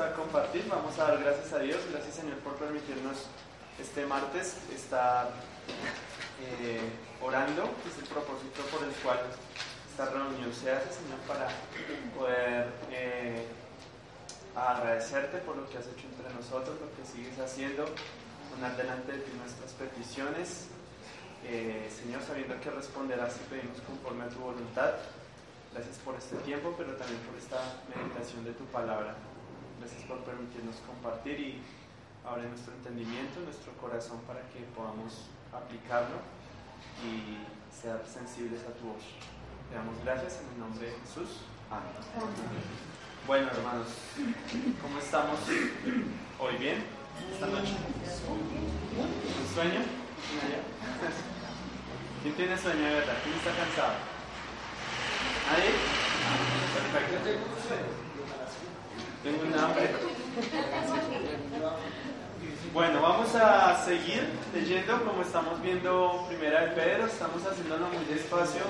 a compartir, vamos a dar gracias a Dios, gracias Señor por permitirnos este martes estar eh, orando, es el propósito por el cual esta reunión se hace, Señor, para poder eh, agradecerte por lo que has hecho entre nosotros, lo que sigues haciendo, poner delante de ti nuestras peticiones, eh, Señor, sabiendo que responderás y pedimos conforme a tu voluntad. Gracias por este tiempo, pero también por esta meditación de tu palabra. Gracias por permitirnos compartir y abrir nuestro entendimiento, nuestro corazón para que podamos aplicarlo y ser sensibles a tu voz. Te damos gracias en el nombre de Jesús. Amén. Bueno, hermanos, ¿cómo estamos hoy? ¿Bien? ¿Esta noche? ¿Un sueño? ¿Quién tiene sueño de verdad? ¿Quién está cansado? ¿Nadie? Perfecto. Tengo un hambre. Bueno, vamos a seguir leyendo como estamos viendo Primera de Pedro. Estamos haciéndolo muy despacio.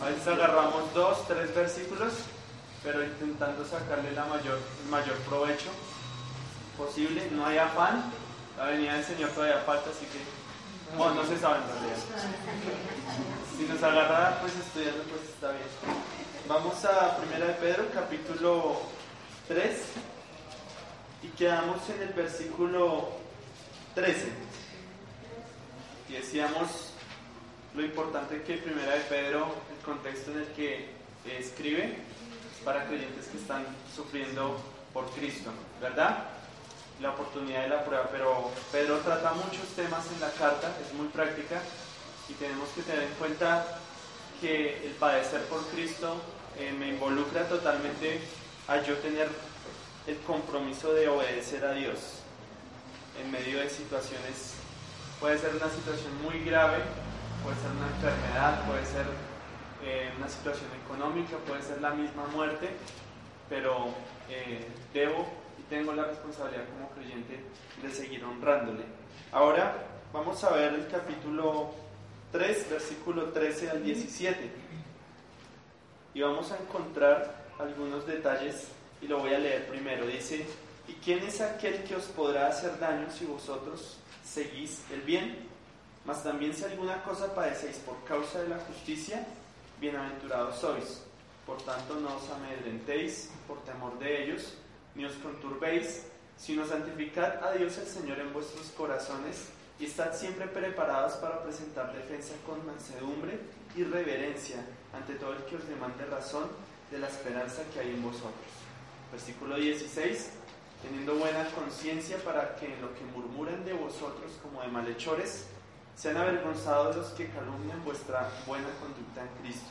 A veces agarramos dos, tres versículos, pero intentando sacarle la mayor, el mayor provecho posible. No hay afán. La venida del Señor todavía falta, así que bueno, no se sabe en realidad. Si nos agarra pues estudiando, pues está bien. Vamos a 1 de Pedro, capítulo 3, y quedamos en el versículo 13. Y decíamos lo importante que 1 de Pedro, el contexto en el que escribe, es para creyentes que están sufriendo por Cristo, ¿verdad? La oportunidad de la prueba, pero Pedro trata muchos temas en la carta, es muy práctica y tenemos que tener en cuenta que el padecer por Cristo eh, me involucra totalmente a yo tener el compromiso de obedecer a Dios en medio de situaciones, puede ser una situación muy grave, puede ser una enfermedad, puede ser eh, una situación económica, puede ser la misma muerte, pero eh, debo y tengo la responsabilidad como creyente de seguir honrándole. Ahora vamos a ver el capítulo 3, versículo 13 al 17. Y vamos a encontrar algunos detalles y lo voy a leer primero. Dice, ¿y quién es aquel que os podrá hacer daño si vosotros seguís el bien? Mas también si alguna cosa padecéis por causa de la justicia, bienaventurados sois. Por tanto, no os amedrentéis por temor de ellos, ni os conturbéis, sino santificad a Dios el Señor en vuestros corazones y estad siempre preparados para presentar defensa con mansedumbre y reverencia ante todo el que os demande razón de la esperanza que hay en vosotros. Versículo 16, teniendo buena conciencia para que en lo que murmuren de vosotros como de malhechores, sean avergonzados los que calumnian vuestra buena conducta en Cristo.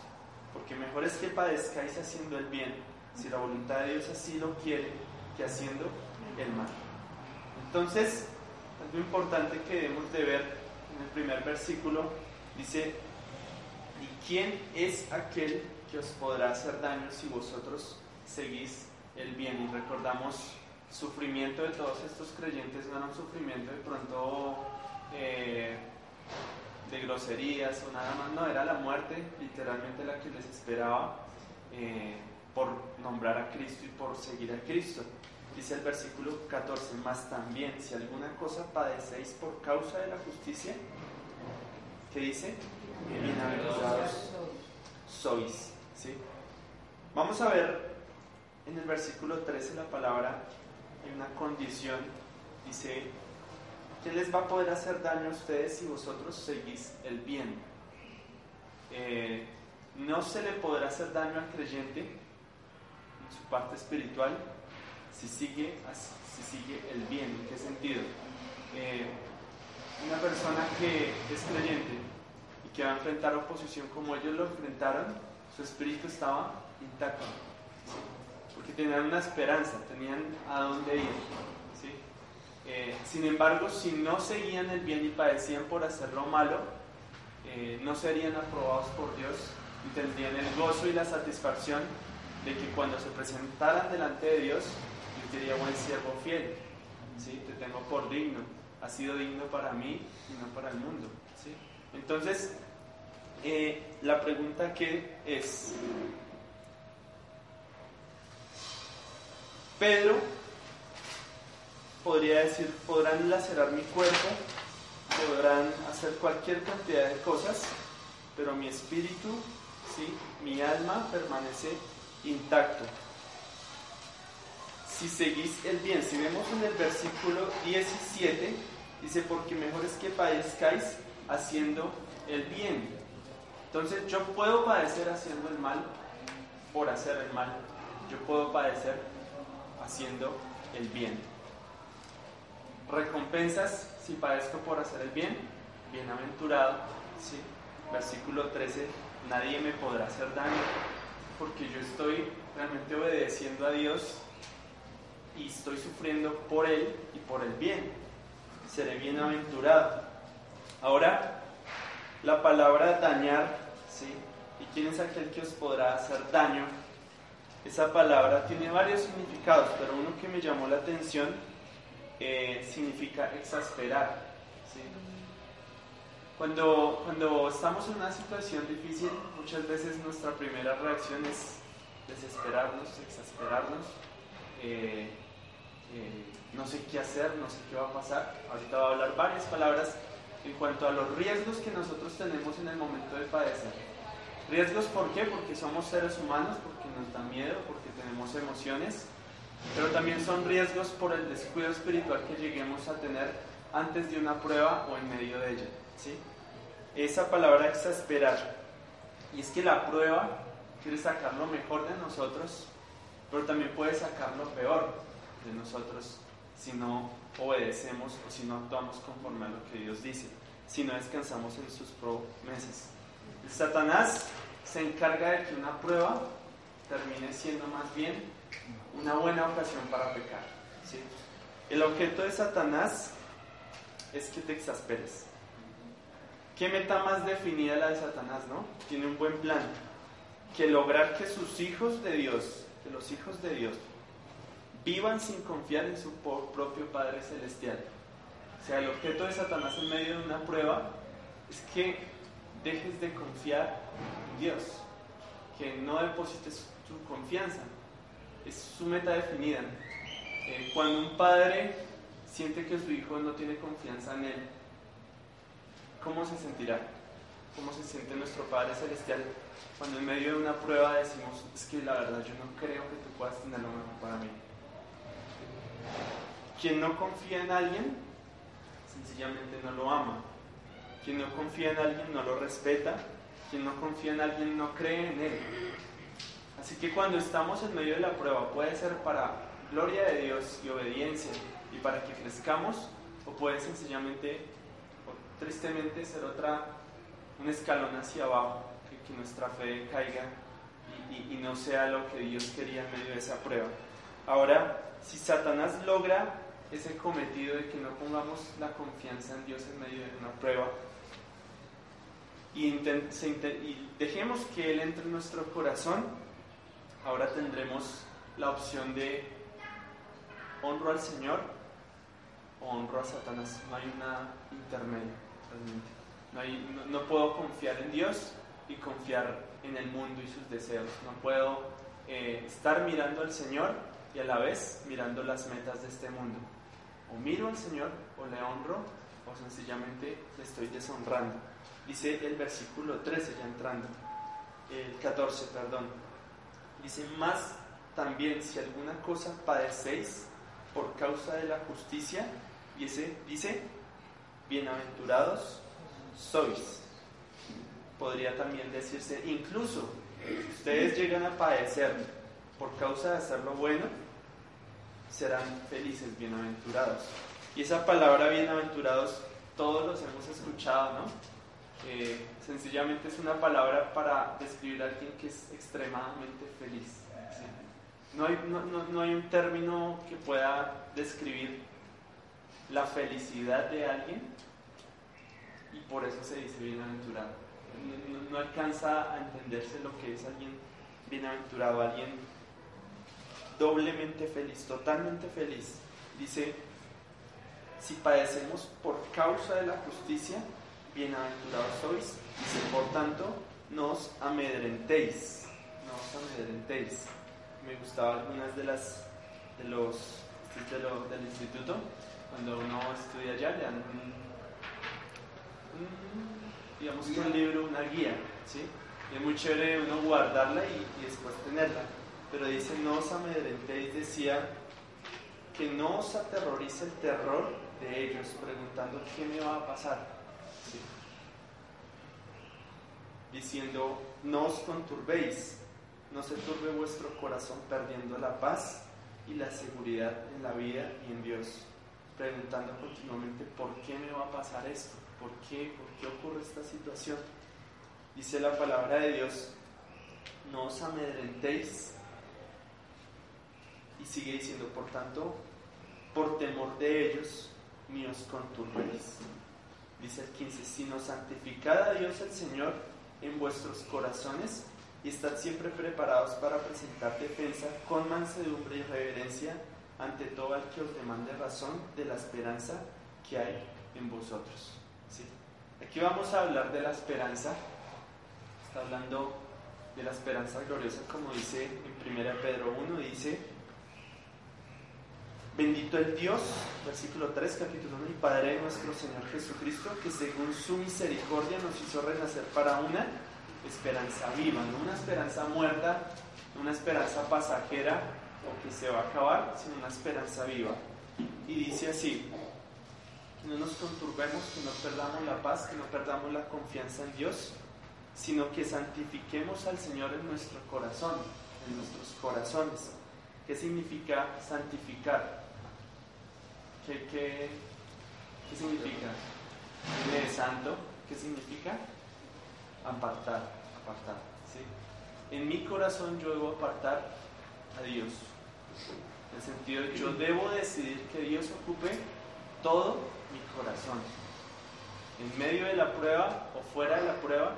Porque mejor es que padezcáis haciendo el bien, si la voluntad de Dios así lo quiere, que haciendo el mal. Entonces, algo importante que debemos de ver en el primer versículo dice, ¿y quién es aquel que os podrá hacer daño si vosotros seguís el bien? Y recordamos, sufrimiento de todos estos creyentes no era un sufrimiento de pronto eh, de groserías o nada más, no, era la muerte literalmente la que les esperaba eh, por nombrar a Cristo y por seguir a Cristo. Dice el versículo 14, más también si alguna cosa padecéis por causa de la justicia, ¿qué dice? Bienaventurados sois. ¿Sí? Vamos a ver en el versículo 13 la palabra, hay una condición, dice, ¿qué les va a poder hacer daño a ustedes si vosotros seguís el bien? Eh, no se le podrá hacer daño al creyente en su parte espiritual si sigue, si sigue el bien. ¿En qué sentido? Eh, una persona que es creyente y que va a enfrentar oposición como ellos lo enfrentaron, su espíritu estaba intacto. Porque tenían una esperanza, tenían a dónde ir. Eh, sin embargo, si no seguían el bien y padecían por hacer lo malo, eh, no serían aprobados por Dios y tendrían el gozo y la satisfacción de que cuando se presentaran delante de Dios diría buen siervo fiel, ¿sí? te tengo por digno, ha sido digno para mí y no para el mundo. ¿sí? Entonces, eh, la pregunta que es, Pedro podría decir, podrán lacerar mi cuerpo, podrán hacer cualquier cantidad de cosas, pero mi espíritu, ¿sí? mi alma permanece intacto. Si seguís el bien, si vemos en el versículo 17, dice, porque mejor es que padezcáis haciendo el bien. Entonces yo puedo padecer haciendo el mal por hacer el mal. Yo puedo padecer haciendo el bien. Recompensas si padezco por hacer el bien. Bienaventurado. ¿sí? Versículo 13. Nadie me podrá hacer daño porque yo estoy realmente obedeciendo a Dios y estoy sufriendo por Él y por el bien. Seré bienaventurado. Ahora, la palabra dañar, ¿Y quién es aquel que os podrá hacer daño? Esa palabra tiene varios significados, pero uno que me llamó la atención eh, significa exasperar. ¿sí? Cuando, cuando estamos en una situación difícil, muchas veces nuestra primera reacción es desesperarnos, exasperarnos. Eh, eh, no sé qué hacer, no sé qué va a pasar. Ahorita voy a hablar varias palabras en cuanto a los riesgos que nosotros tenemos en el momento de padecer. Riesgos, ¿por qué? Porque somos seres humanos, porque nos da miedo, porque tenemos emociones, pero también son riesgos por el descuido espiritual que lleguemos a tener antes de una prueba o en medio de ella. ¿sí? Esa palabra exasperar. Y es que la prueba quiere sacar lo mejor de nosotros, pero también puede sacar lo peor de nosotros si no obedecemos o si no actuamos conforme a lo que Dios dice, si no descansamos en sus promesas. Satanás se encarga de que una prueba termine siendo más bien una buena ocasión para pecar. ¿sí? El objeto de Satanás es que te exasperes. ¿Qué meta más definida la de Satanás, no? Tiene un buen plan. Que lograr que sus hijos de Dios, que los hijos de Dios, vivan sin confiar en su propio Padre Celestial. O sea, el objeto de Satanás en medio de una prueba es que dejes de confiar en Dios, que no deposites tu confianza. Es su meta definida. Eh, cuando un padre siente que su hijo no tiene confianza en él, ¿cómo se sentirá? ¿Cómo se siente nuestro Padre Celestial cuando en medio de una prueba decimos, es que la verdad yo no creo que tú puedas tener lo mejor para mí? Quien no confía en alguien, sencillamente no lo ama. Quien no confía en alguien no lo respeta. Quien no confía en alguien no cree en él. Así que cuando estamos en medio de la prueba, puede ser para gloria de Dios y obediencia y para que crezcamos, o puede sencillamente, o tristemente, ser otra, un escalón hacia abajo, que, nuestra fe caiga y, y no sea lo que Dios quería en medio de esa prueba. Ahora, si Satanás logra ese cometido de que no pongamos la confianza en Dios en medio de una prueba y, dejemos que Él entre en nuestro corazón, ahora tendremos la opción de honro al Señor o honro a Satanás. No hay una intermedio realmente. No, puedo confiar en Dios y confiar en el mundo y sus deseos. No puedo eh, estar mirando al Señor y a la vez mirando las metas de este mundo. O miro al Señor, o le honro, o sencillamente le estoy deshonrando. Dice el versículo 13, ya entrando, el 14, perdón. Dice, más también si alguna cosa padecéis por causa de la justicia, dice, dice bienaventurados sois. Podría también decirse, incluso ustedes llegan a padecer por causa de hacer lo bueno, serán felices, bienaventurados. Y esa palabra bienaventurados, todos los hemos escuchado, ¿no? Sencillamente es una palabra para describir a alguien que es extremadamente feliz. No, hay, no, no, hay un término que pueda describir la felicidad de alguien y por eso se dice bienaventurado. No, alcanza a entenderse lo que es alguien bienaventurado, alguien doblemente feliz, totalmente feliz. Dice, si padecemos por causa de la justicia, bienaventurados sois. Dice, por tanto, no os amedrentéis. No os amedrentéis. Me gustaban algunas de las de los es de lo, del instituto. Cuando uno estudia allá, le dan un, digamos un libro, una guía, ¿sí? Y es muy chévere uno guardarla y, y después tenerla. Pero dice, no os amedrentéis, decía, que no os aterrorice el terror de ellos, preguntando qué me va a pasar. ¿Sí? Diciendo, no os conturbéis, no se turbe vuestro corazón perdiendo la paz y la seguridad en la vida y en Dios, preguntando continuamente, ¿por qué me va a pasar esto? ¿Por qué? ¿Por qué ocurre esta situación? Dice la palabra de Dios, no os amedrentéis. Y sigue diciendo, por tanto, por temor de ellos, ni os conturbéis. Dice el 15, sino santificad a Dios el Señor en vuestros corazones y estad siempre preparados para presentar defensa con mansedumbre y reverencia ante todo el que os demande razón de la esperanza que hay en vosotros. ¿Sí? Aquí vamos a hablar de la esperanza. Está hablando de la esperanza gloriosa, como dice en 1 Pedro 1, dice, Bendito el Dios, versículo 3, capítulo 1, y Padre nuestro Señor Jesucristo, que según su misericordia nos hizo renacer para una esperanza viva, no una esperanza muerta, una esperanza pasajera o que se va a acabar, sino una esperanza viva. Y dice así, que no nos conturbemos, que no perdamos la paz, que no perdamos la confianza en Dios, sino que santifiquemos al Señor en nuestro corazón, en nuestros corazones. ¿Qué significa santificar? ¿Qué, qué, qué significa? de santo? ¿Qué significa? apartar, apartar. ¿sí? En mi corazón yo debo apartar a Dios. En el sentido de yo debo decidir que Dios ocupe todo mi corazón. En medio de la prueba o fuera de la prueba,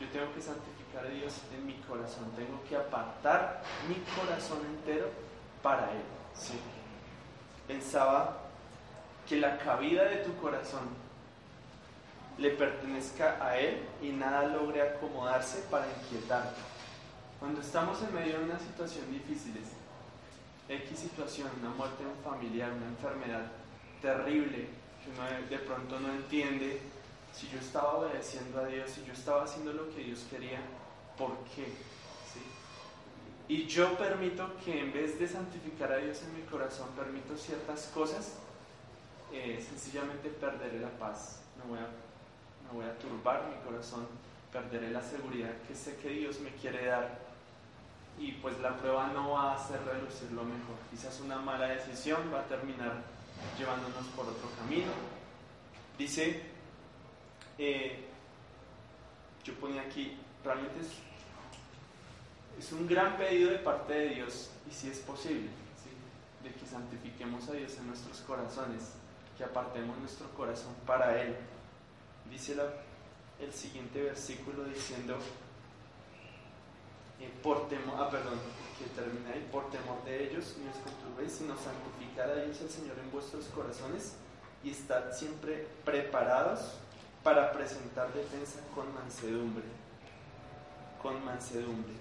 yo tengo que santificar a Dios en mi corazón. Tengo que apartar mi corazón entero para Él. ¿sí? Pensaba que la cabida de tu corazón le pertenezca a Él y nada logre acomodarse para inquietarte. Cuando estamos en medio de una situación difícil, X situación, una muerte familiar, una enfermedad terrible, que uno de pronto no entiende si yo estaba obedeciendo a Dios, si yo estaba haciendo lo que Dios quería, ¿por qué? Y yo permito que en vez de santificar a Dios en mi corazón, permito ciertas cosas, eh, sencillamente perderé la paz. No voy a voy a turbar mi corazón, perderé la seguridad que sé que Dios me quiere dar y pues la prueba no va a hacer relucir lo mejor. Quizás una mala decisión va a terminar llevándonos por otro camino. Dice, eh, yo ponía aquí, realmente es, es, un gran pedido de parte de Dios y si es posible, de que santifiquemos a Dios en nuestros corazones, que apartemos nuestro corazón para Él dice el siguiente versículo diciendo, eh, por temor, ah, perdón, que termina ahí, por temor de ellos, no os conturbéis, sino santificar a Dios el Señor en vuestros corazones y estad siempre preparados para presentar defensa con mansedumbre. Con mansedumbre.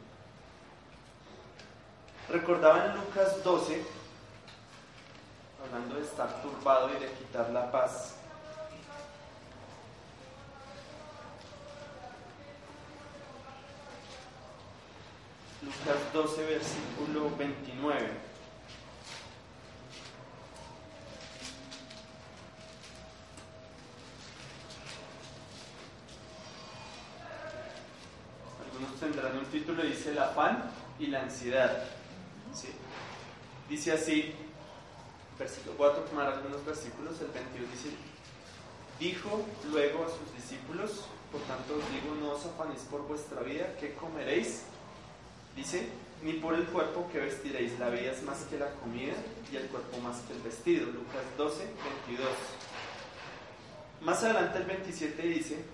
Recordaba en Lucas 12, hablando de estar turbado y de quitar la paz, Lucas 12, versículo 29. Algunos tendrán un título, dice el afán y la ansiedad. Dice así, voy a tomar algunos versículos, el 22 dice, dijo luego a sus discípulos, por tanto os digo, no os afanéis por vuestra vida, ¿qué comeréis? Dice, ni por el cuerpo que vestiréis, la vida es más que la comida y el cuerpo más que el vestido. Lucas 12, 22. Más adelante el 27 dice,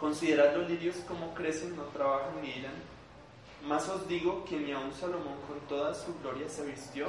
considerad los lirios como crecen, no trabajan ni irán. Más os digo que ni aun Salomón con toda su gloria se vistió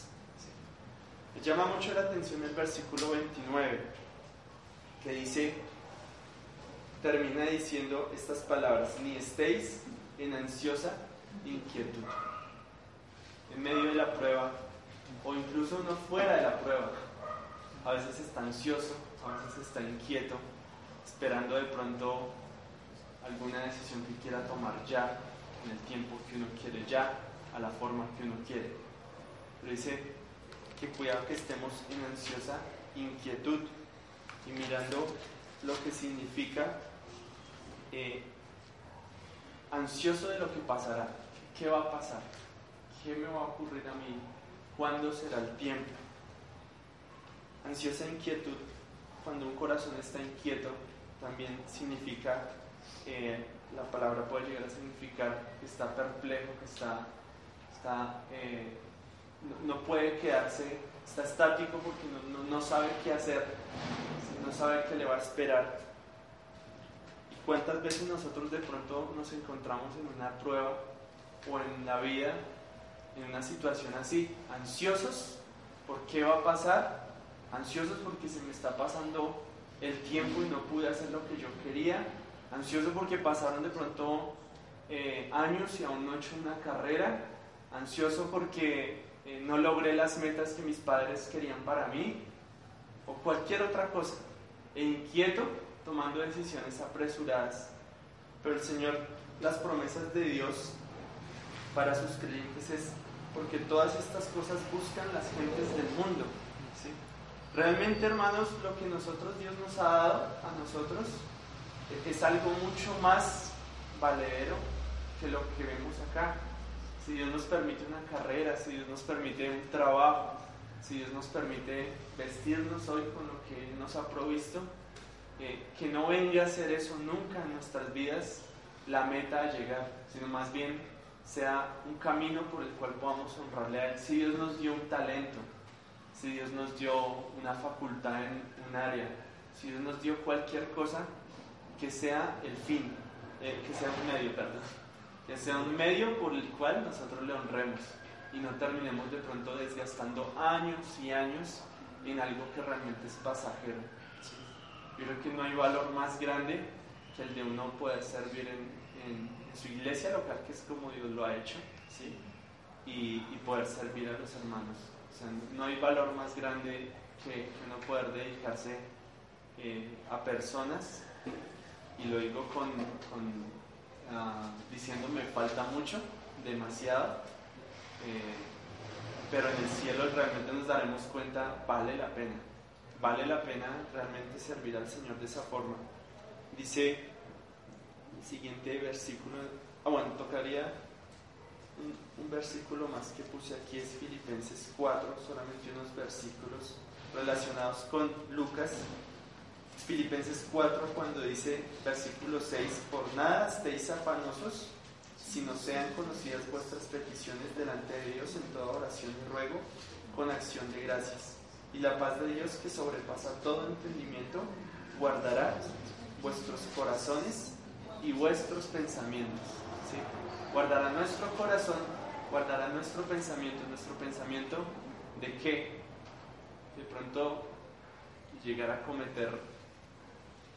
Me llama mucho la atención el versículo 29, que dice, termina diciendo estas palabras, ni estéis en ansiosa inquietud. En medio de la prueba, o incluso no fuera de la prueba, a veces está ansioso, a veces está inquieto, esperando de pronto alguna decisión que quiera tomar ya, en el tiempo que uno quiere ya, a la forma que uno quiere. Pero dice que cuidado que estemos en ansiosa inquietud y mirando lo que significa eh, ansioso de lo que pasará. ¿Qué va a pasar? ¿Qué me va a ocurrir a mí? ¿Cuándo será el tiempo? Ansiosa inquietud, cuando un corazón está inquieto, también significa, eh, la palabra puede llegar a significar que está perplejo, que está, está eh, no, puede quedarse, está estático porque no, no sabe qué hacer, no sabe qué le va a esperar. ¿Y cuántas veces nosotros de pronto nos encontramos en una prueba o en la vida, en una situación así, ansiosos por qué va a pasar? ansiosos porque se me está pasando el tiempo y no pude hacer lo que yo quería, ansioso porque pasaron de pronto eh, años y aún no he hecho una carrera, ansioso porque eh, no logré las metas que mis padres querían para mí, o cualquier otra cosa, e inquieto tomando decisiones apresuradas. Pero el Señor, las promesas de Dios para sus creyentes es porque todas estas cosas buscan las gentes del mundo. Realmente, hermanos, lo que nosotros Dios nos ha dado a nosotros es algo mucho más valedero que lo que vemos acá. Si Dios nos permite una carrera, si Dios nos permite un trabajo, si Dios nos permite vestirnos hoy con lo que nos ha provisto, que no venga a ser eso nunca en nuestras vidas la meta a llegar, sino más bien sea un camino por el cual podamos honrarle a Él. Si Dios nos dio un talento, si Dios nos dio una facultad en un área, si Dios nos dio cualquier cosa, que sea el fin, eh, que sea un medio, perdón, que sea un medio por el cual nosotros le honremos y no terminemos de pronto desgastando años y años en algo que realmente es pasajero. Yo creo que no hay valor más grande que el de uno poder servir en, su iglesia local, que es como Dios lo ha hecho, ¿sí? y poder servir a los hermanos no hay valor más grande que, no poder dedicarse eh, a personas, y lo digo con, ah, diciéndome falta mucho, demasiado, eh, pero en el cielo realmente nos daremos cuenta, vale la pena, vale la pena realmente servir al Señor de esa forma. Dice el siguiente versículo, ah bueno, tocaría un, versículo más que puse aquí es Filipenses 4, solamente unos versículos relacionados con Lucas. Filipenses 4 cuando dice versículo 6, por nada estéis afanosos, sino sean conocidas vuestras peticiones delante de Dios en toda oración y ruego, con acción de gracias. Y la paz de Dios que sobrepasa todo entendimiento, guardará vuestros corazones y vuestros pensamientos. guardará nuestro corazón, guardará nuestro pensamiento, nuestro pensamiento de que de pronto llegar a cometer,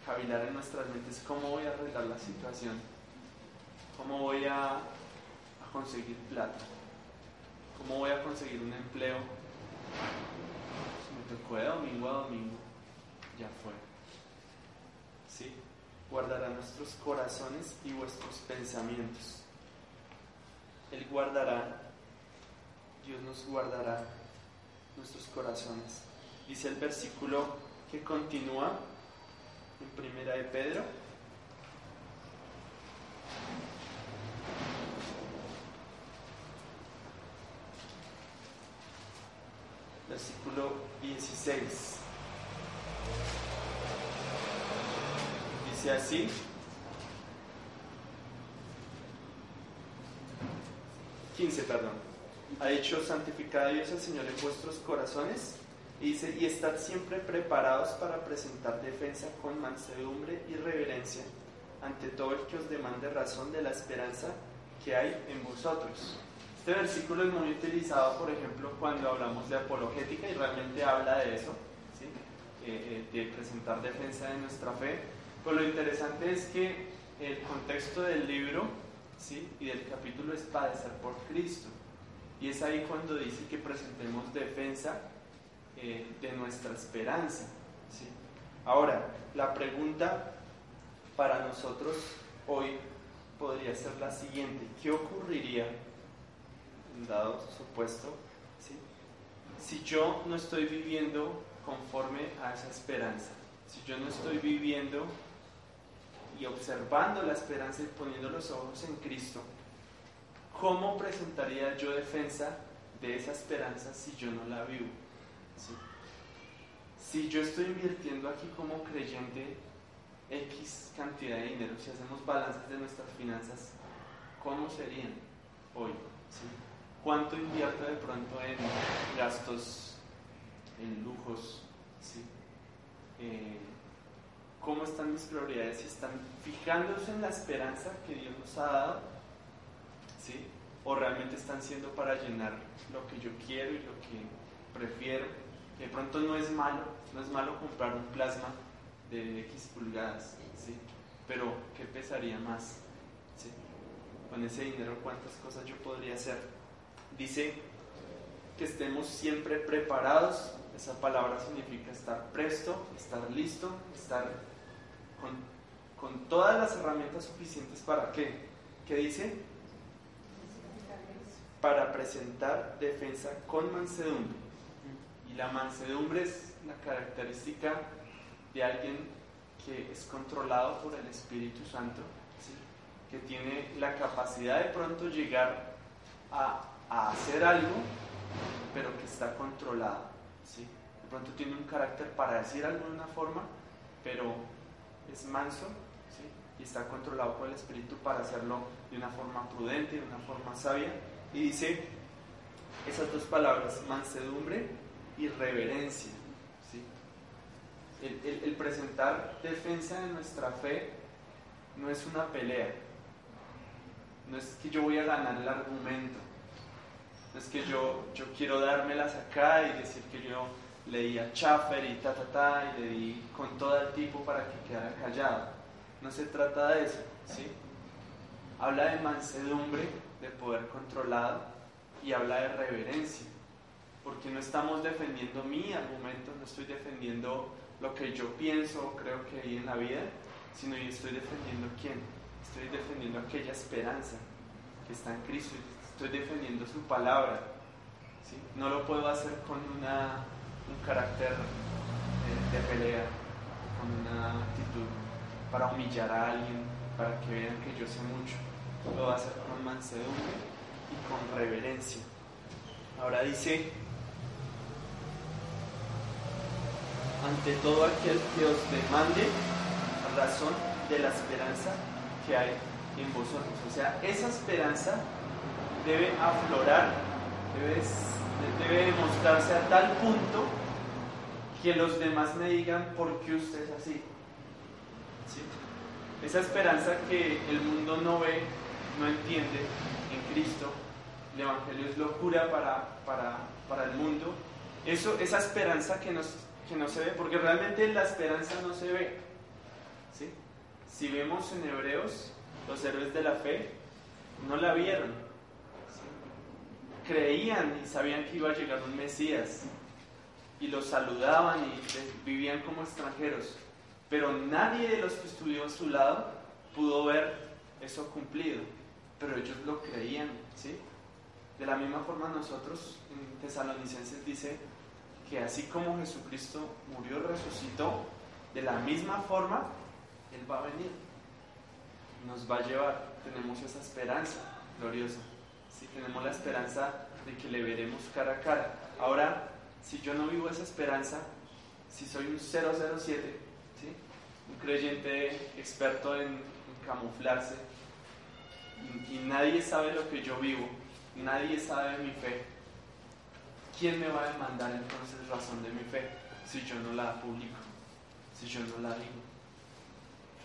cavilar en nuestras mentes cómo voy a arreglar la situación, cómo voy a, conseguir plata, cómo voy a conseguir un empleo. Si me tocó de domingo a domingo, ya fue. ¿Sí? Guardará nuestros corazones y vuestros pensamientos. Él guardará, Dios nos guardará nuestros corazones. Dice el versículo que continúa primera de Pedro. Versículo 16. Dice así. 15, perdón. Ha hecho santificado Dios el Señor en vuestros corazones Dice, y estad siempre preparados para presentar defensa con mansedumbre y reverencia ante todo el que os demande razón de la esperanza que hay en vosotros. Este versículo es muy utilizado, por ejemplo, cuando hablamos de apologética y realmente habla de eso, ¿sí? Eh, eh, de presentar defensa de nuestra fe. Pero lo interesante es que el contexto del libro ¿sí? y del capítulo es padecer por Cristo. Y es ahí cuando dice que presentemos defensa eh, de nuestra esperanza. Ahora, la pregunta para nosotros hoy podría ser la siguiente. ¿Qué ocurriría, dado supuesto, si yo no estoy viviendo conforme a esa esperanza? Si yo no estoy viviendo y observando la esperanza y poniendo los ojos en Cristo, ¿cómo presentaría yo defensa de esa esperanza si yo no la vivo? Si yo estoy invirtiendo aquí como creyente X cantidad de dinero, si hacemos balances de nuestras finanzas, ¿cómo serían hoy? ¿Cuánto invierto de pronto en gastos, en lujos? Eh, ¿Cómo están mis prioridades? Si están fijándose en la esperanza que Dios nos ha dado, o realmente están siendo para llenar lo que yo quiero y lo que prefiero. De pronto no es malo, no es malo comprar un plasma de X pulgadas, ¿sí? Pero ¿qué pesaría más? ¿sí? Con ese dinero, ¿cuántas cosas yo podría hacer? Dice que estemos siempre preparados. Esa palabra significa estar presto, estar listo, estar con, con todas las herramientas suficientes para qué? ¿Qué dice? Para presentar defensa con mansedumbre. La mansedumbre es la característica de alguien que es controlado por el Espíritu Santo, que tiene la capacidad de pronto llegar a, hacer algo, pero que está controlado. ¿sí? De pronto tiene un carácter para decir algo de una forma, pero es manso y está controlado por el Espíritu para hacerlo de una forma prudente, de una forma sabia. Y dice esas dos palabras, mansedumbre y reverencia el, presentar defensa de nuestra fe no es una pelea. No es que yo voy a ganar el argumento. No es que yo, yo quiero dármelas acá y decir que yo leí a Schaffer y ta ta ta y le di con todo el tipo para que quedara callado. No se trata de eso, ¿sí? Habla de mansedumbre, de poder controlado y habla de reverencia. Porque no estamos defendiendo mi argumento, no estoy defendiendo lo que yo pienso o creo que hay en la vida, sino yo estoy defendiendo quién. Estoy defendiendo aquella esperanza que está en Cristo, estoy defendiendo su palabra. ¿sí? No lo puedo hacer con una, un carácter de, de pelea, con una actitud para humillar a alguien, para que vean que yo sé mucho. Lo puedo hacer con mansedumbre y con reverencia. Ahora dice ante todo aquel que os demande razón de la esperanza que hay en vosotros. O sea, esa esperanza debe aflorar, debe, debe demostrarse a tal punto que los demás me digan por qué usted es así. Esa esperanza que el mundo no ve, no entiende en Cristo, el Evangelio es locura para, para, para el mundo. Eso, esa esperanza que nos que no se ve, porque realmente la esperanza no se ve. ¿sí? Si vemos en Hebreos, los héroes de la fe no la vieron. Creían y sabían que iba a llegar un Mesías y los saludaban y vivían como extranjeros, pero nadie de los que estuvieron a su lado pudo ver eso cumplido, pero ellos lo creían. ¿sí? De la misma forma nosotros en Tesalonicenses dice, que así como Jesucristo murió resucitó, de la misma forma, Él va a venir. Nos va a llevar. Tenemos esa esperanza gloriosa. Si tenemos la esperanza de que le veremos cara a cara. Ahora, si yo no vivo esa esperanza, si soy un 007, un creyente experto en, camuflarse, y nadie sabe lo que yo vivo, nadie sabe mi fe, ¿quién me va a demandar entonces razón de mi fe si yo no la publico, si yo no la digo?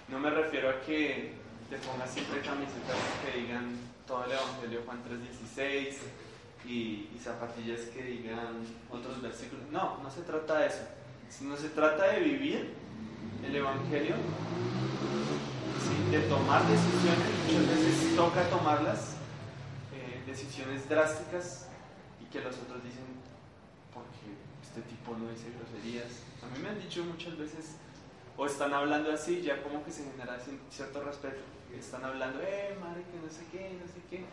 No me refiero a que te pongas siempre camisetas que digan todo el Evangelio Juan 3.16 y, zapatillas que digan otros versículos. No, no se trata de eso. Sino se trata de vivir el Evangelio, de tomar decisiones, muchas veces toca tomarlas, eh, decisiones drásticas y que los otros dicen, este tipo no dice groserías. A mí me han dicho muchas veces, o están hablando así, ya como que se genera cierto respeto. Están hablando, eh, madre, que no sé qué, no sé qué.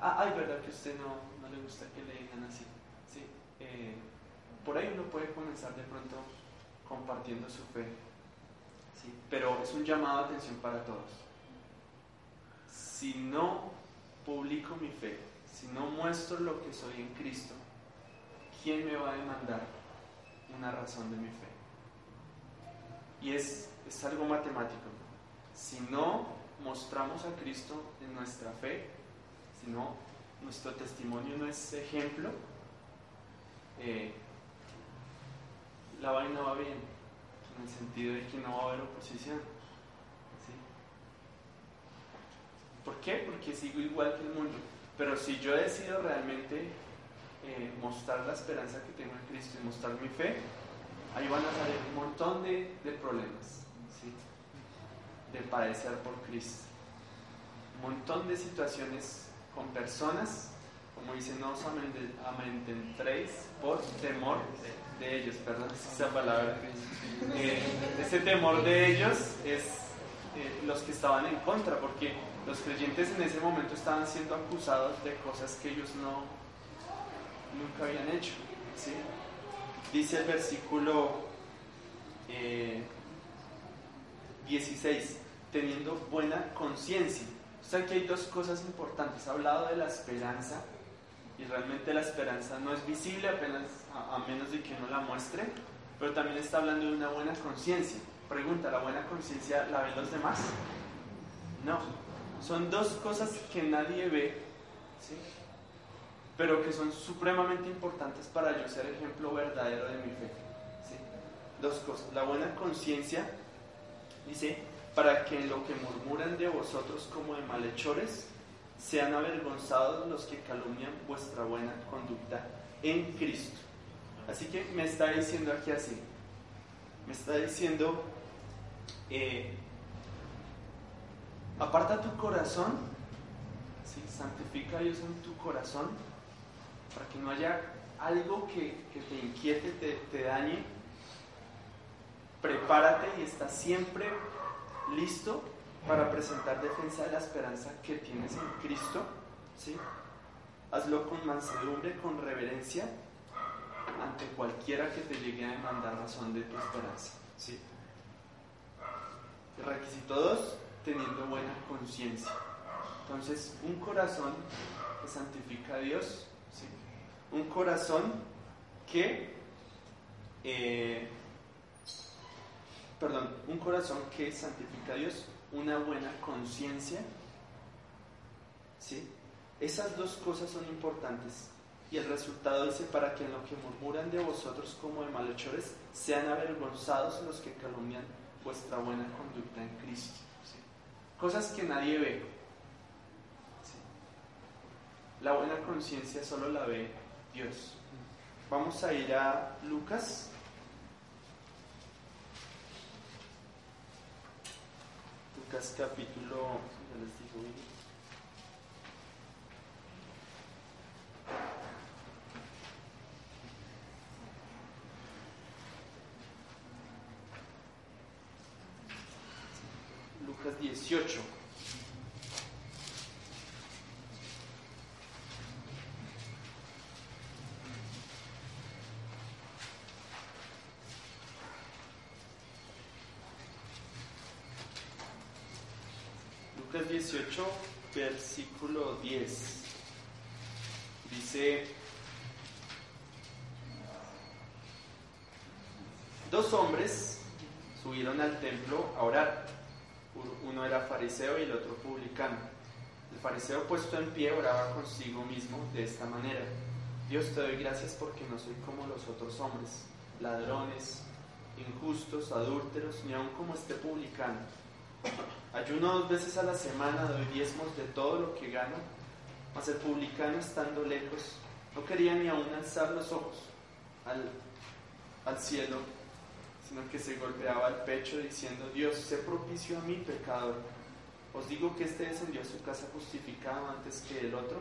Ah, ay, verdad que a usted no, no le gusta que le digan así. Sí, eh, por ahí uno puede comenzar de pronto compartiendo su fe. ¿sí? Pero es un llamado de atención para todos. Si no publico mi fe, si no muestro lo que soy en Cristo, ¿quién me va a demandar una razón de mi fe? Y es, es algo matemático. Si no mostramos a Cristo en nuestra fe, si no nuestro testimonio no es ejemplo, eh, la vaina va bien, en el sentido de que no va a haber oposición. ¿Por qué? Porque sigo igual que el mundo. Pero si yo decido realmente eh, mostrar la esperanza que tengo en Cristo y mostrar mi fe, ahí van a salir un montón de, problemas, ¿sí? de padecer por Cristo. Un montón de situaciones con personas, como dice, no os amedrentéis por temor de ellos, perdón, esa palabra. Eh, ese temor de ellos es eh, los que estaban en contra, porque los creyentes en ese momento estaban siendo acusados de cosas que ellos no nunca habían hecho. ¿sí? Dice el versículo 16, eh, teniendo buena conciencia. O sea que hay dos cosas importantes. Ha hablado de la esperanza y realmente la esperanza no es visible apenas a, menos de que uno la muestre, pero también está hablando de una buena conciencia. Pregunta, ¿la buena conciencia la ven los demás? No, son dos cosas que nadie ve. Pero que son supremamente importantes para yo ser ejemplo verdadero de mi fe. la buena conciencia, dice, para que en lo que murmuran de vosotros como de malhechores, sean avergonzados los que calumnian vuestra buena conducta en Cristo. Así que me está diciendo aquí así, me está diciendo, eh, aparta tu corazón, santifica a Dios en tu corazón, para que no haya algo que, te inquiete, te, te dañe. Prepárate y está siempre listo para presentar defensa de la esperanza que tienes en Cristo. ¿sí? Hazlo con mansedumbre, con reverencia, ante cualquiera que te llegue a demandar razón de tu esperanza. ¿sí? Requisito 2, teniendo buena conciencia. Entonces, un corazón que santifica a Dios. Un corazón que, eh, perdón, un corazón que santifica a Dios una buena conciencia. ¿Sí? Esas dos cosas son importantes. Y el resultado dice, para que en lo que murmuran de vosotros como de malhechores, sean avergonzados los que calumnian vuestra buena conducta en Cristo. Cosas que nadie ve. La buena conciencia solo la ve Dios. Vamos a ir a Lucas Lucas capítulo, digo, Lucas 18. 18, versículo 10. Dice, dos hombres subieron al templo a orar. Uno era fariseo y el otro publicano. El fariseo puesto en pie oraba consigo mismo de esta manera. Dios te doy gracias porque no soy como los otros hombres, ladrones, injustos, adúlteros, ni aun como este publicano. Ayuno dos veces a la semana, doy diezmos de todo lo que gano, mas el publicano estando lejos no quería ni aun alzar los ojos al, al cielo, sino que se golpeaba el pecho diciendo, Dios, sé propicio a mi pecador. Os digo que este descendió a su casa justificado antes que el otro,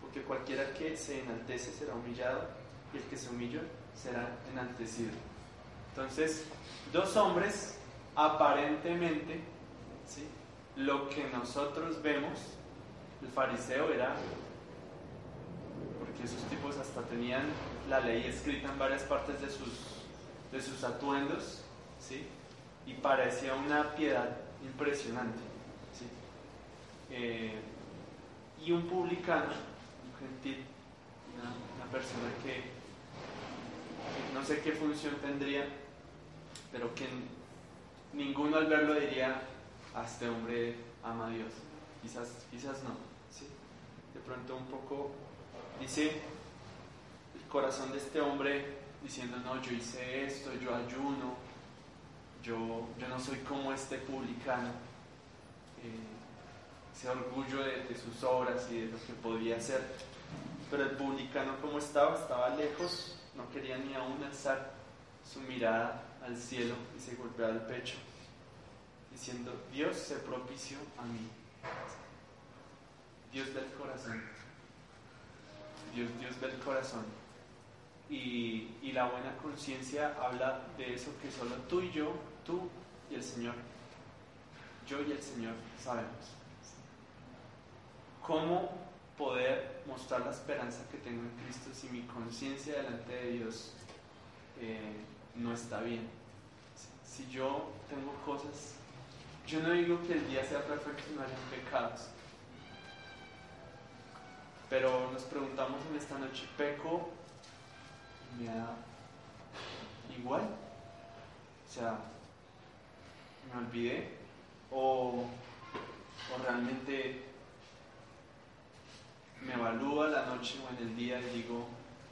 porque cualquiera que se enaltece será humillado y el que se humilla será enaltecido. Entonces, dos hombres aparentemente, lo que nosotros vemos, el fariseo era, porque esos tipos hasta tenían la ley escrita en varias partes de sus, de sus atuendos, ¿sí? y parecía una piedad impresionante. ¿sí? Eh, y un publicano, un gentil, una, persona que no sé qué función tendría, pero que ninguno al verlo diría, a este hombre ama a Dios. Quizás, quizás no. ¿sí? De pronto un poco dice el corazón de este hombre diciendo, no, yo hice esto, yo ayuno, yo, yo no soy como este publicano. Eh, ese orgullo de, de sus obras y de lo que podía hacer. Pero el publicano como estaba, estaba lejos, no quería ni aún alzar su mirada al cielo y se golpeaba el pecho, diciendo, Dios se propició a mí. Dios del corazón. Dios, Dios del corazón. Y, y la buena conciencia habla de eso que solo tú y yo, tú y el Señor, yo y el Señor sabemos. ¿Cómo poder mostrar la esperanza que tengo en Cristo si mi conciencia delante de Dios eh, no está bien. Si, si yo tengo cosas, yo no digo que el día sea perfecto y no haya pecados, pero nos preguntamos en esta noche, ¿peco? ¿Me da igual? O sea, ¿me olvidé? ¿O, o realmente me evalúo a la noche o en el día y digo,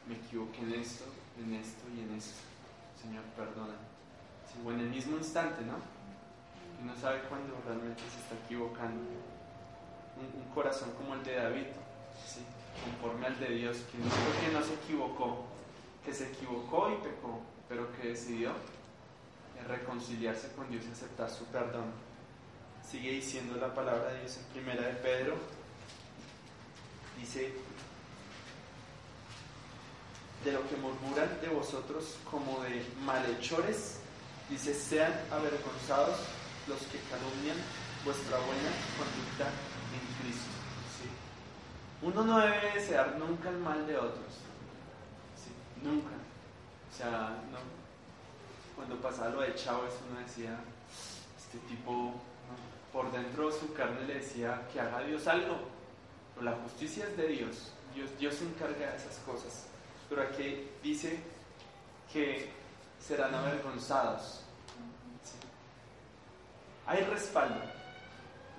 me equivoqué en esto, en esto y en esto? Señor, perdona. O en el mismo instante, ¿no? No sabe cuándo realmente se está equivocando. Un, corazón como el de David, ¿sí? conforme al de Dios, que no que no se equivocó, que se equivocó y pecó, pero que decidió reconciliarse con Dios y aceptar su perdón. Sigue diciendo la palabra de Dios en primera de Pedro. Dice, de lo que murmuran de vosotros como de malhechores, dice, sean avergonzados los que calumnian vuestra buena conducta en Cristo. Uno no debe desear nunca el mal de otros, nunca. O sea, cuando pasaba lo de Chávez uno decía, este tipo, por dentro de su carne le decía que haga Dios algo, pero la justicia es de Dios, Dios, Dios se encarga de esas cosas. Pero aquí dice que serán avergonzados. Hay respaldo,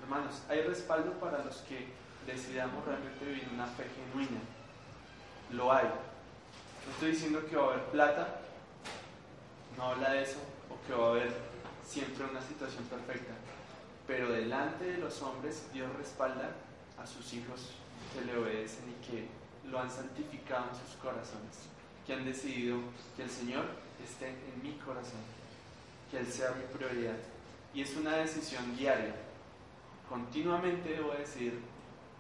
hermanos, hay respaldo para los que decidamos realmente vivir una fe genuina. Lo hay. No estoy diciendo que va a haber plata, no habla de eso, o que va a haber siempre una situación perfecta, pero delante de los hombres Dios respalda a sus hijos que le obedecen y que lo han santificado en sus corazones, que han decidido que el Señor esté en mi corazón, que Él sea mi prioridad. Y es una decisión diaria. Continuamente debo decir,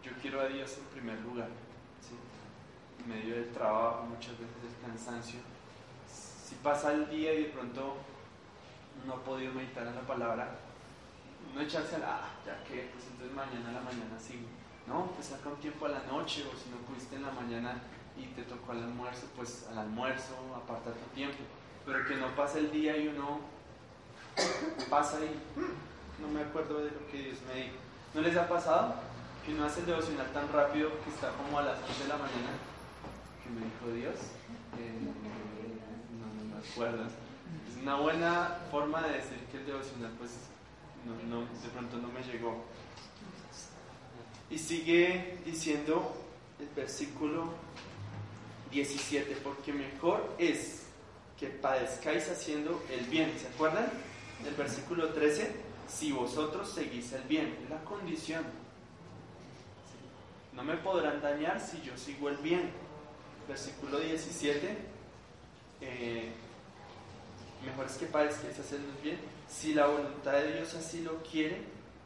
yo quiero a Dios en primer lugar. ¿sí? En medio del trabajo, muchas veces del cansancio. Si pasa el día y de pronto no ha podido meditar en la palabra, no echarse a la, ah, ya que, pues entonces mañana a la mañana sigo no, pues saca un tiempo a la noche o si no pudiste en la mañana y te tocó al almuerzo, pues al almuerzo, aparta tu tiempo. Pero que no pase el día y uno pasa y no me acuerdo de lo que Dios me dijo. ¿No les ha pasado? Que uno hace el devocional tan rápido que está como a las 11 de la mañana que me dijo Dios. Eh, no, no me acuerdo. Es una buena forma de decir que el devocional pues no, no, de pronto no me llegó. Y sigue diciendo el versículo 17, porque mejor es que padezcáis haciendo el bien. ¿Se acuerdan? El versículo 13, si vosotros seguís el bien, es la condición. No me podrán dañar si yo sigo el bien. Versículo 17, eh, mejor es que padezcáis haciendo el bien, si la voluntad de Dios así lo quiere,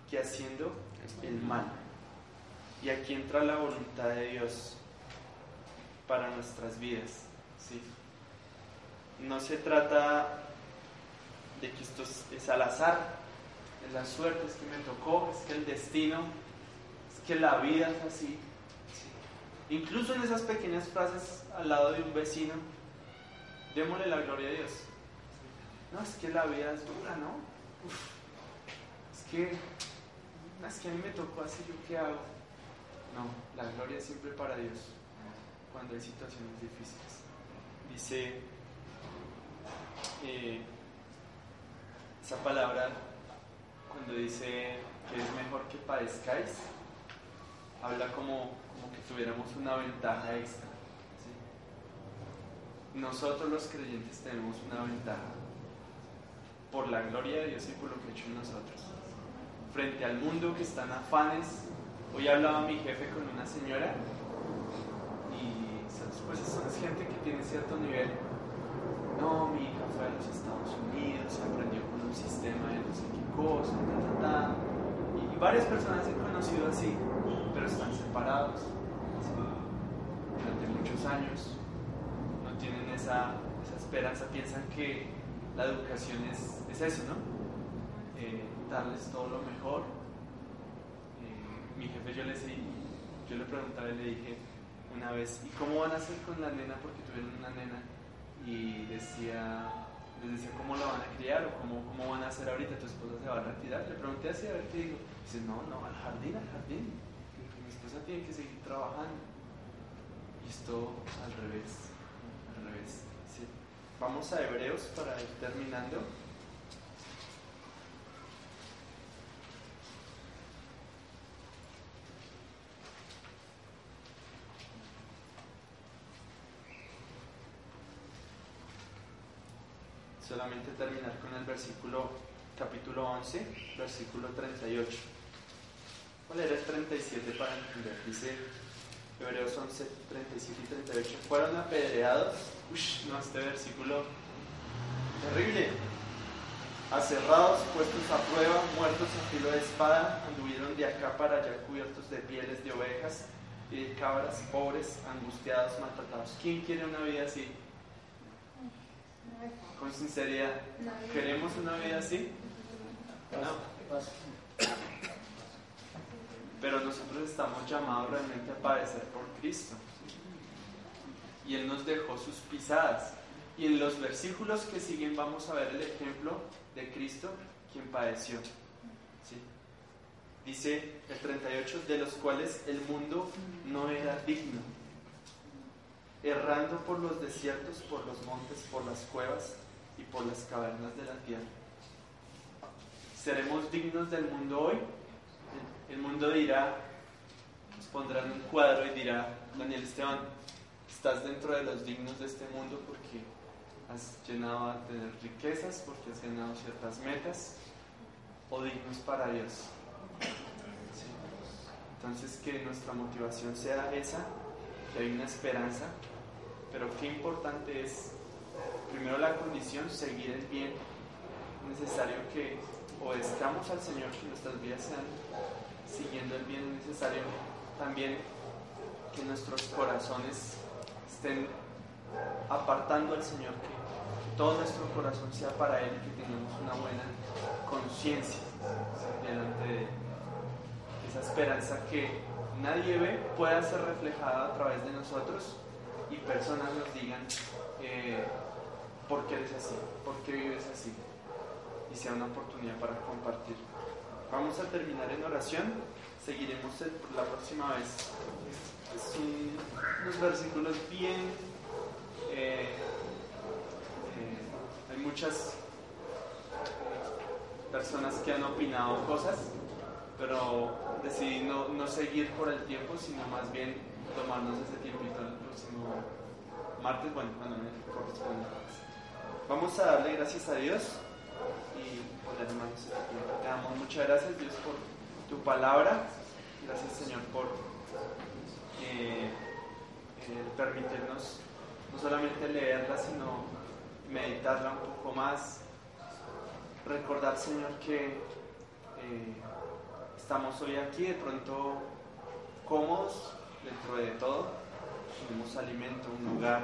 que haciendo el mal. Y aquí entra la voluntad de Dios para nuestras vidas. ¿sí? No se trata de que esto es, al azar, es la suerte, es que me tocó, es que el destino, es que la vida es así. Incluso en esas pequeñas frases al lado de un vecino, démosle la gloria a Dios. No, es que la vida es dura, ¿no? es que, es que a mí me tocó así, ¿yo qué hago? No, la gloria es siempre para Dios cuando hay situaciones difíciles. Dice eh, esa palabra, cuando dice que es mejor que padezcáis, habla como, como que tuviéramos una ventaja extra. Nosotros los creyentes tenemos una ventaja por la gloria de Dios y por lo que ha hecho en nosotros. Frente al mundo que está en afanes, hoy hablaba mi jefe con una señora pues es gente que tiene cierto nivel. Hija fue a los Estados Unidos, aprendió con un sistema de no sé qué cosa, Y, varias personas he conocido así, pero están separados durante muchos años, no tienen esa, esa esperanza, piensan que la educación es, es eso, ¿no? Eh, darles todo lo mejor. Eh, mi jefe yo le, yo le preguntaba y le dije, una vez, ¿y cómo van a hacer con la nena? Porque tuvieron una nena y decía, les decía, ¿cómo la van a criar o cómo, cómo van a hacer ahorita? ¿Tu esposa se va a retirar? Le pregunté así, a ver qué digo. Dice, no, no, al jardín, al jardín. mi esposa tiene que seguir trabajando. Y esto al revés, al revés. Vamos a Hebreos para ir terminando. Solamente terminar con el versículo, capítulo 11, versículo 38. ¿Cuál era el 37 para entender? Dice Hebreos 11, 37 y 38. Fueron apedreados. Uy, no, este versículo terrible. Acerrados, puestos a prueba, muertos a filo de espada, anduvieron de acá para allá cubiertos de pieles de ovejas y de cabras, pobres, angustiados, maltratados. ¿Quién quiere una vida así? Con sinceridad, ¿queremos una vida así? No. Pero nosotros estamos llamados realmente a padecer por Cristo. Y Él nos dejó sus pisadas. Y en los versículos que siguen vamos a ver el ejemplo de Cristo, quien padeció. Dice el 38, de los cuales el mundo no era digno, errando por los desiertos, por los montes, por las cuevas y por las cavernas de la tierra. ¿Seremos dignos del mundo hoy? El mundo dirá, nos pondrán un cuadro y dirá, Daniel Esteban, estás dentro de los dignos de este mundo porque has llenado a tener riquezas, porque has ganado ciertas metas, o dignos para Dios. Entonces que nuestra motivación sea esa, que hay una esperanza, pero qué importante es primero la condición, seguir el bien. Es necesario que obedezcamos al Señor, que nuestras vidas sean siguiendo el bien. Es necesario también que nuestros corazones estén apartando al Señor, que todo nuestro corazón sea para Él y que tengamos una buena conciencia delante de Él. Esa esperanza que nadie ve pueda ser reflejada a través de nosotros y personas nos digan, eh, por qué eres así, por qué vives así, y sea una oportunidad para compartir. Vamos a terminar en oración, seguiremos la próxima vez. Es unos versículos bien... Eh, eh, hay muchas personas que han opinado cosas, pero decidí no, no seguir por el tiempo, sino más bien tomarnos ese tiempito el próximo martes, bueno, cuando me corresponda. Vamos a darle gracias a Dios y poner manos este tiempo. Te damos muchas gracias, Dios, por tu palabra. Gracias, Señor, por eh, permitirnos no solamente leerla, sino meditarla un poco más. Recordar, Señor, que eh, estamos hoy aquí, de pronto cómodos dentro de todo. Tenemos alimento, un hogar,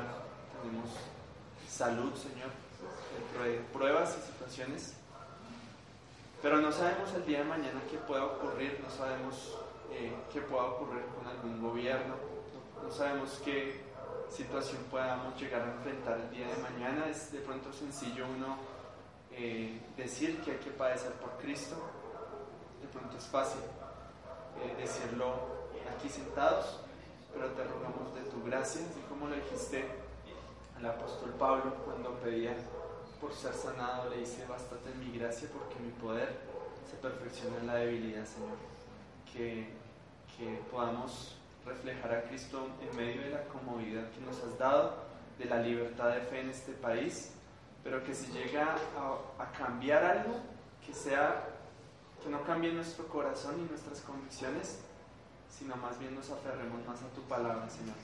tenemos salud, Señor, dentro de pruebas y situaciones. Pero no sabemos el día de mañana qué pueda ocurrir, no sabemos eh, qué pueda ocurrir con algún gobierno, no, sabemos qué situación podamos llegar a enfrentar el día de mañana. Es de pronto sencillo uno eh, decir que hay que padecer por Cristo, de pronto es fácil eh, decirlo aquí sentados, pero te rogamos de tu gracia, así como lo dijiste al apóstol Pablo cuando pedía por ser sanado, le dice, bástate en mi gracia porque mi poder se perfecciona en la debilidad, Señor. Que, que podamos reflejar a Cristo en medio de la comodidad que nos has dado, de la libertad de fe en este país, pero que si llega a, a cambiar algo, que sea que no cambie nuestro corazón y nuestras convicciones, sino más bien nos aferremos más a tu palabra, Señor.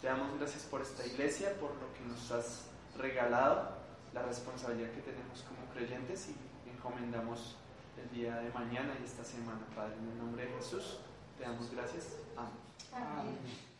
Te damos gracias por esta iglesia, por lo que nos has regalado, la responsabilidad que tenemos como creyentes y encomendamos el día de mañana y esta semana, Padre. En el nombre de Jesús, te damos gracias. Amén. Amén.